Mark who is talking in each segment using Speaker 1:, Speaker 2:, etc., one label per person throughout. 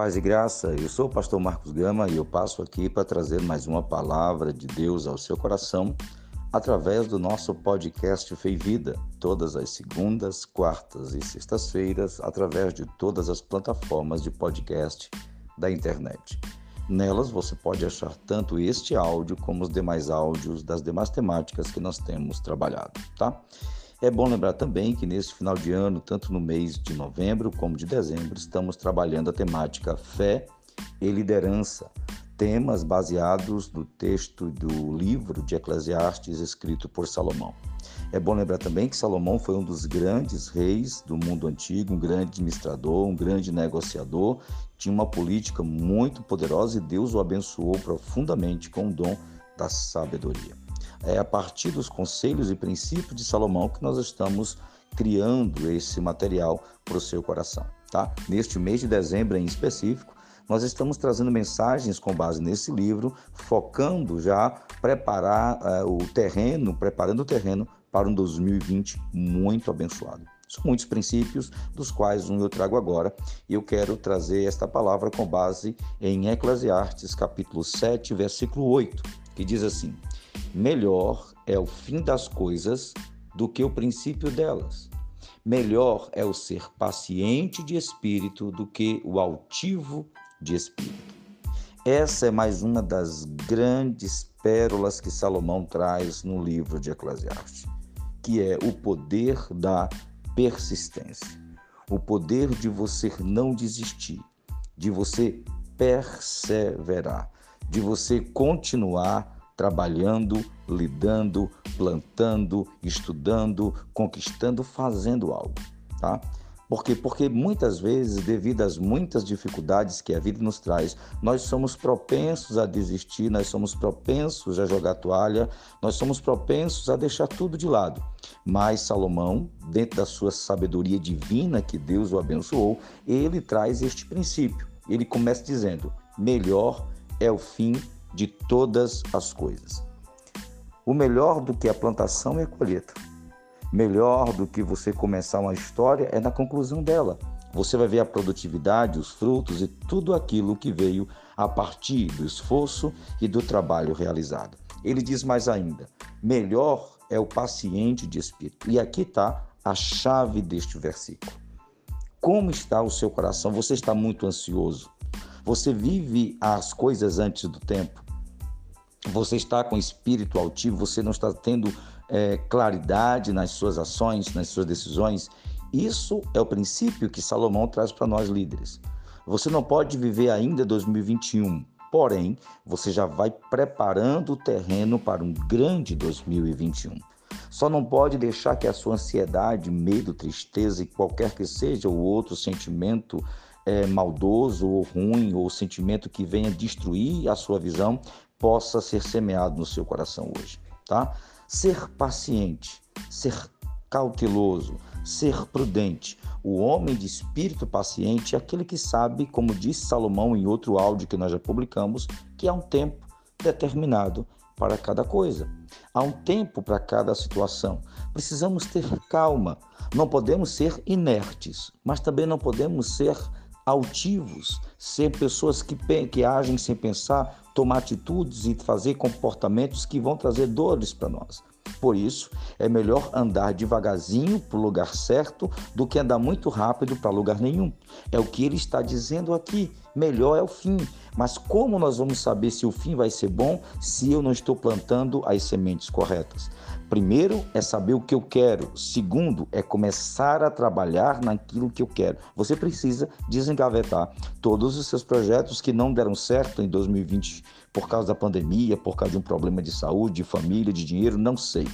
Speaker 1: Paz e graça, eu sou o pastor Marcos Gama e eu passo aqui para trazer mais uma palavra de Deus ao seu coração através do nosso podcast Fei Vida, todas as segundas, quartas e sextas-feiras, através de todas as plataformas de podcast da internet. Nelas você pode achar tanto este áudio como os demais áudios das demais temáticas que nós temos trabalhado, tá? É bom lembrar também que nesse final de ano, tanto no mês de novembro como de dezembro, estamos trabalhando a temática fé e liderança, temas baseados no texto do livro de Eclesiastes escrito por Salomão. É bom lembrar também que Salomão foi um dos grandes reis do mundo antigo, um grande administrador, um grande negociador, tinha uma política muito poderosa e Deus o abençoou profundamente com o dom da sabedoria. É a partir dos conselhos e princípios de Salomão que nós estamos criando esse material para o seu coração, tá? Neste mês de dezembro em específico, nós estamos trazendo mensagens com base nesse livro, focando já preparar uh, o terreno, preparando o terreno para um 2020 muito abençoado. São muitos princípios, dos quais um eu trago agora, e eu quero trazer esta palavra com base em Eclesiastes, capítulo 7, versículo 8, que diz assim: Melhor é o fim das coisas do que o princípio delas. Melhor é o ser paciente de espírito do que o altivo de espírito. Essa é mais uma das grandes pérolas que Salomão traz no livro de Eclesiastes, que é o poder da persistência. O poder de você não desistir, de você perseverar, de você continuar trabalhando, lidando, plantando, estudando, conquistando, fazendo algo, tá? Por quê? Porque muitas vezes, devido às muitas dificuldades que a vida nos traz, nós somos propensos a desistir, nós somos propensos a jogar toalha, nós somos propensos a deixar tudo de lado. Mas Salomão, dentro da sua sabedoria divina que Deus o abençoou, ele traz este princípio. Ele começa dizendo: melhor é o fim de todas as coisas. O melhor do que a plantação é a colheita. Melhor do que você começar uma história é na conclusão dela. Você vai ver a produtividade, os frutos e tudo aquilo que veio a partir do esforço e do trabalho realizado. Ele diz mais ainda: melhor é o paciente de espírito. E aqui está a chave deste versículo. Como está o seu coração? Você está muito ansioso? Você vive as coisas antes do tempo. Você está com espírito altivo, você não está tendo é, claridade nas suas ações, nas suas decisões. Isso é o princípio que Salomão traz para nós líderes. Você não pode viver ainda 2021, porém, você já vai preparando o terreno para um grande 2021. Só não pode deixar que a sua ansiedade, medo, tristeza e qualquer que seja o outro sentimento é, maldoso ou ruim ou sentimento que venha destruir a sua visão possa ser semeado no seu coração hoje, tá? Ser paciente, ser cauteloso, ser prudente. O homem de espírito paciente é aquele que sabe, como disse Salomão em outro áudio que nós já publicamos, que há um tempo determinado para cada coisa. Há um tempo para cada situação. Precisamos ter calma. Não podemos ser inertes, mas também não podemos ser altivos, ser pessoas que, que agem sem pensar, tomar atitudes e fazer comportamentos que vão trazer dores para nós. Por isso, é melhor andar devagarzinho para o lugar certo do que andar muito rápido para lugar nenhum. É o que ele está dizendo aqui. Melhor é o fim. Mas como nós vamos saber se o fim vai ser bom se eu não estou plantando as sementes corretas? Primeiro é saber o que eu quero. Segundo é começar a trabalhar naquilo que eu quero. Você precisa desengavetar todos os seus projetos que não deram certo em 2020 por causa da pandemia, por causa de um problema de saúde, de família, de dinheiro, não sei.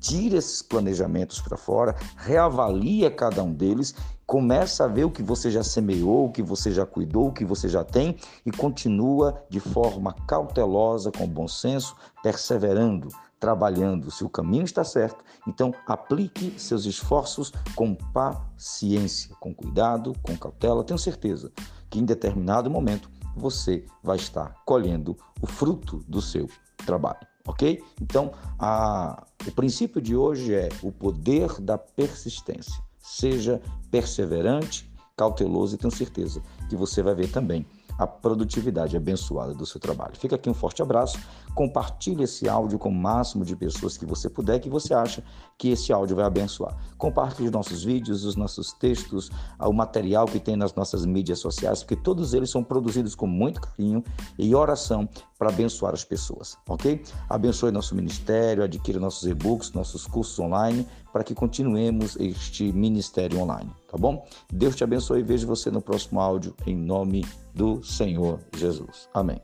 Speaker 1: Tire esses planejamentos para fora, reavalia cada um deles, começa a ver o que você já semeou, o que você já cuidou, o que você já tem e continua de forma cautelosa, com bom senso, perseverando trabalhando, se o caminho está certo, então aplique seus esforços com paciência, com cuidado, com cautela. Tenho certeza que em determinado momento você vai estar colhendo o fruto do seu trabalho, ok? Então, a, o princípio de hoje é o poder da persistência. Seja perseverante cauteloso e tenho certeza que você vai ver também a produtividade abençoada do seu trabalho. Fica aqui um forte abraço. Compartilhe esse áudio com o máximo de pessoas que você puder, que você acha que esse áudio vai abençoar. Compartilhe os nossos vídeos, os nossos textos, o material que tem nas nossas mídias sociais, porque todos eles são produzidos com muito carinho e oração para abençoar as pessoas, ok? Abençoe nosso ministério, adquira nossos e-books, nossos cursos online, para que continuemos este ministério online, tá bom? Deus te abençoe e vejo você no próximo áudio, em nome do Senhor Jesus. Amém.